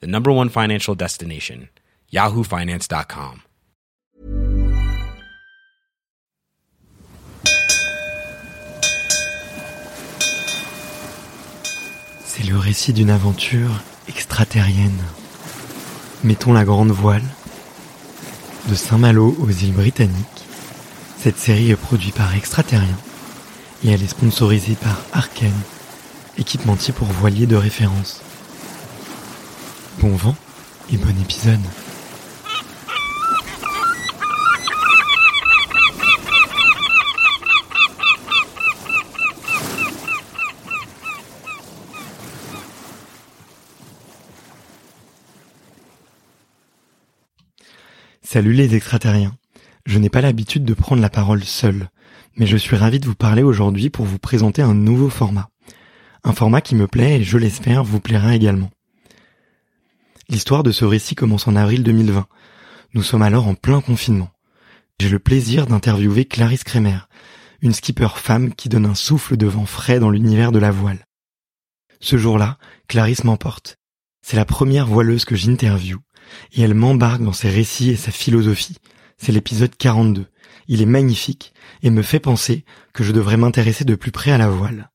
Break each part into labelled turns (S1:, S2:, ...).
S1: the number one financial destination, yahoofinance.com.
S2: C'est le récit d'une aventure extraterrienne. Mettons la grande voile. De Saint-Malo aux îles Britanniques, cette série est produite par Extraterrien et elle est sponsorisée par Arkane, équipementier pour voiliers de référence. Bon vent et bon épisode. Salut les extraterriens. Je n'ai pas l'habitude de prendre la parole seul, mais je suis ravi de vous parler aujourd'hui pour vous présenter un nouveau format. Un format qui me plaît et je l'espère vous plaira également. L'histoire de ce récit commence en avril 2020. Nous sommes alors en plein confinement. J'ai le plaisir d'interviewer Clarisse Kremer, une skipper femme qui donne un souffle de vent frais dans l'univers de la voile. Ce jour-là, Clarisse m'emporte. C'est la première voileuse que j'interviewe et elle m'embarque dans ses récits et sa philosophie. C'est l'épisode 42. Il est magnifique et me fait penser que je devrais m'intéresser de plus près à la voile.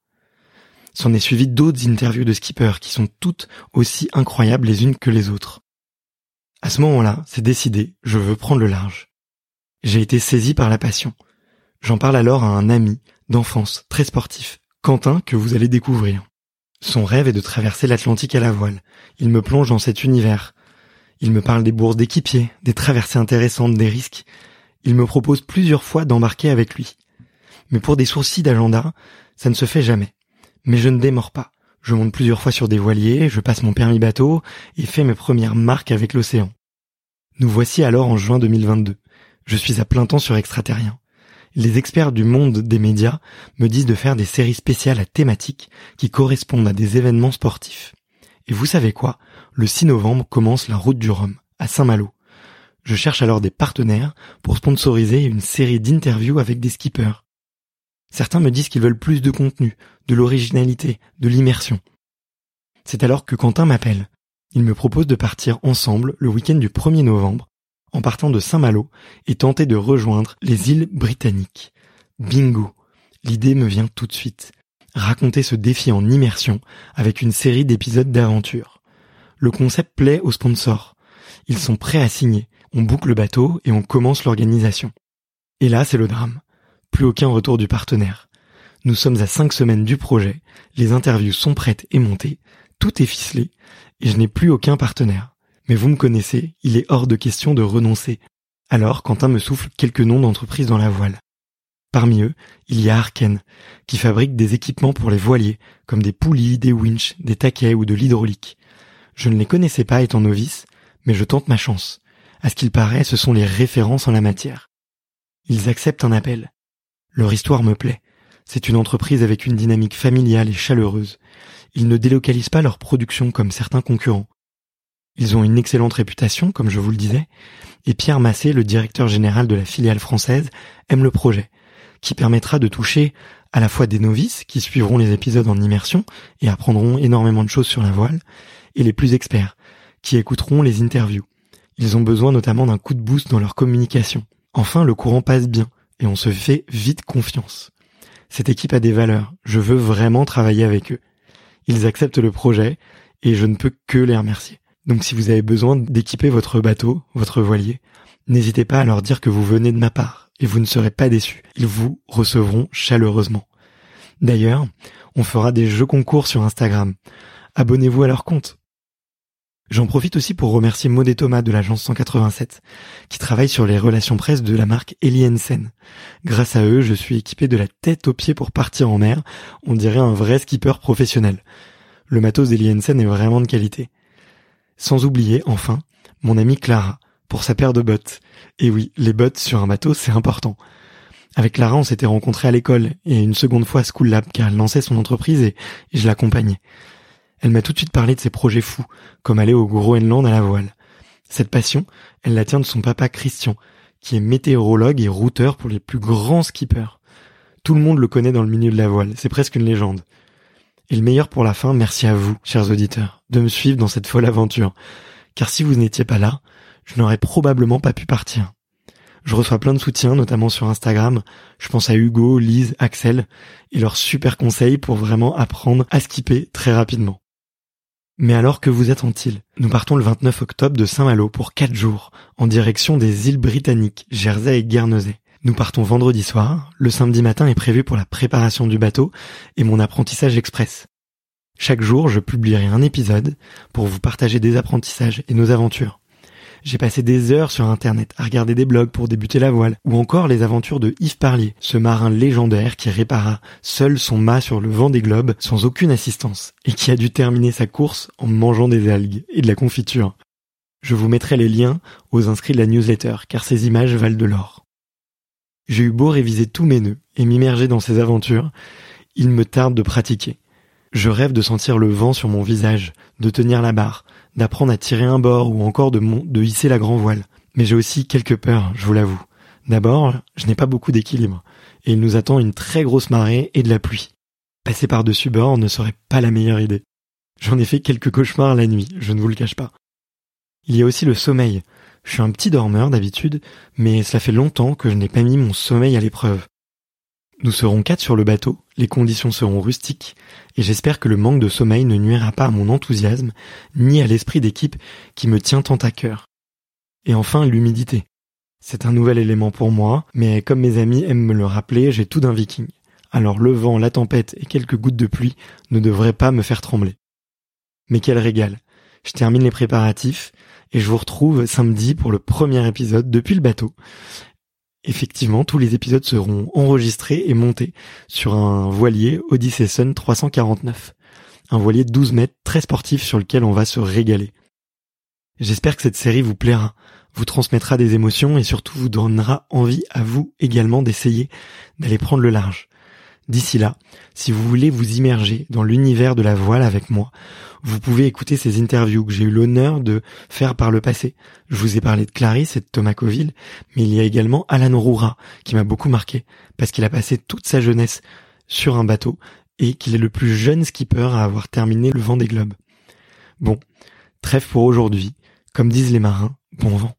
S2: S'en est suivi d'autres interviews de skippers qui sont toutes aussi incroyables les unes que les autres. À ce moment-là, c'est décidé, je veux prendre le large. J'ai été saisi par la passion. J'en parle alors à un ami d'enfance très sportif, Quentin, que vous allez découvrir. Son rêve est de traverser l'Atlantique à la voile. Il me plonge dans cet univers. Il me parle des bourses d'équipiers, des traversées intéressantes, des risques. Il me propose plusieurs fois d'embarquer avec lui. Mais pour des sourcils d'agenda, ça ne se fait jamais. Mais je ne démords pas. Je monte plusieurs fois sur des voiliers, je passe mon permis bateau et fais mes premières marques avec l'océan. Nous voici alors en juin 2022. Je suis à plein temps sur Extraterrien. Les experts du monde des médias me disent de faire des séries spéciales à thématiques qui correspondent à des événements sportifs. Et vous savez quoi? Le 6 novembre commence la route du Rhum, à Saint-Malo. Je cherche alors des partenaires pour sponsoriser une série d'interviews avec des skippers. Certains me disent qu'ils veulent plus de contenu, de l'originalité, de l'immersion. C'est alors que Quentin m'appelle. Il me propose de partir ensemble le week-end du 1er novembre, en partant de Saint-Malo et tenter de rejoindre les îles britanniques. Bingo! L'idée me vient tout de suite. Raconter ce défi en immersion avec une série d'épisodes d'aventure. Le concept plaît aux sponsors. Ils sont prêts à signer. On boucle le bateau et on commence l'organisation. Et là, c'est le drame. Plus aucun retour du partenaire. Nous sommes à cinq semaines du projet, les interviews sont prêtes et montées, tout est ficelé, et je n'ai plus aucun partenaire. Mais vous me connaissez, il est hors de question de renoncer. Alors Quentin me souffle quelques noms d'entreprises dans la voile. Parmi eux, il y a Arken, qui fabrique des équipements pour les voiliers, comme des poulies, des winches, des taquets ou de l'hydraulique. Je ne les connaissais pas étant novice, mais je tente ma chance. À ce qu'il paraît, ce sont les références en la matière. Ils acceptent un appel. Leur histoire me plaît. C'est une entreprise avec une dynamique familiale et chaleureuse. Ils ne délocalisent pas leur production comme certains concurrents. Ils ont une excellente réputation, comme je vous le disais, et Pierre Massé, le directeur général de la filiale française, aime le projet, qui permettra de toucher à la fois des novices qui suivront les épisodes en immersion et apprendront énormément de choses sur la voile, et les plus experts, qui écouteront les interviews. Ils ont besoin notamment d'un coup de boost dans leur communication. Enfin, le courant passe bien, et on se fait vite confiance. Cette équipe a des valeurs, je veux vraiment travailler avec eux. Ils acceptent le projet, et je ne peux que les remercier. Donc si vous avez besoin d'équiper votre bateau, votre voilier, n'hésitez pas à leur dire que vous venez de ma part, et vous ne serez pas déçus. Ils vous recevront chaleureusement. D'ailleurs, on fera des jeux concours sur Instagram. Abonnez-vous à leur compte. J'en profite aussi pour remercier Maud Thomas de l'agence 187, qui travaille sur les relations presse de la marque Eliensen. Grâce à eux, je suis équipé de la tête aux pieds pour partir en mer, on dirait un vrai skipper professionnel. Le matos d'Eliensen est vraiment de qualité. Sans oublier, enfin, mon amie Clara, pour sa paire de bottes. Et oui, les bottes sur un bateau, c'est important. Avec Clara, on s'était rencontrés à l'école et une seconde fois à School Lab car elle lançait son entreprise et, je l'accompagnais. Elle m'a tout de suite parlé de ses projets fous, comme aller au Groenland à la voile. Cette passion, elle la tient de son papa Christian, qui est météorologue et routeur pour les plus grands skippers. Tout le monde le connaît dans le milieu de la voile, c'est presque une légende. Et le meilleur pour la fin, merci à vous, chers auditeurs, de me suivre dans cette folle aventure. Car si vous n'étiez pas là, je n'aurais probablement pas pu partir. Je reçois plein de soutien, notamment sur Instagram. Je pense à Hugo, Lise, Axel, et leurs super conseils pour vraiment apprendre à skipper très rapidement. Mais alors que vous attend-il? Nous partons le 29 octobre de Saint-Malo pour 4 jours, en direction des îles britanniques, Jersey et Guernesey. Nous partons vendredi soir, le samedi matin est prévu pour la préparation du bateau et mon apprentissage express. Chaque jour, je publierai un épisode pour vous partager des apprentissages et nos aventures. J'ai passé des heures sur internet à regarder des blogs pour débuter la voile, ou encore les aventures de Yves Parlier, ce marin légendaire qui répara seul son mât sur le vent des globes sans aucune assistance, et qui a dû terminer sa course en mangeant des algues et de la confiture. Je vous mettrai les liens aux inscrits de la newsletter, car ces images valent de l'or. J'ai eu beau réviser tous mes nœuds et m'immerger dans ces aventures, il me tarde de pratiquer. Je rêve de sentir le vent sur mon visage, de tenir la barre, d'apprendre à tirer un bord ou encore de, hisser la grand voile. Mais j'ai aussi quelques peurs, je vous l'avoue. D'abord, je n'ai pas beaucoup d'équilibre, et il nous attend une très grosse marée et de la pluie. Passer par-dessus bord ne serait pas la meilleure idée. J'en ai fait quelques cauchemars la nuit, je ne vous le cache pas. Il y a aussi le sommeil. Je suis un petit dormeur d'habitude, mais cela fait longtemps que je n'ai pas mis mon sommeil à l'épreuve. Nous serons quatre sur le bateau, les conditions seront rustiques, et j'espère que le manque de sommeil ne nuira pas à mon enthousiasme, ni à l'esprit d'équipe qui me tient tant à cœur. Et enfin, l'humidité. C'est un nouvel élément pour moi, mais comme mes amis aiment me le rappeler, j'ai tout d'un viking. Alors le vent, la tempête et quelques gouttes de pluie ne devraient pas me faire trembler. Mais quel régal. Je termine les préparatifs et je vous retrouve samedi pour le premier épisode depuis le bateau. Effectivement, tous les épisodes seront enregistrés et montés sur un voilier Odyssey Sun 349. Un voilier de 12 mètres très sportif sur lequel on va se régaler. J'espère que cette série vous plaira, vous transmettra des émotions et surtout vous donnera envie à vous également d'essayer d'aller prendre le large. D'ici là, si vous voulez vous immerger dans l'univers de la voile avec moi, vous pouvez écouter ces interviews que j'ai eu l'honneur de faire par le passé. Je vous ai parlé de Clarisse et de Thomas Coville, mais il y a également Alan Roura qui m'a beaucoup marqué parce qu'il a passé toute sa jeunesse sur un bateau et qu'il est le plus jeune skipper à avoir terminé le vent des globes. Bon, trêve pour aujourd'hui. Comme disent les marins, bon vent.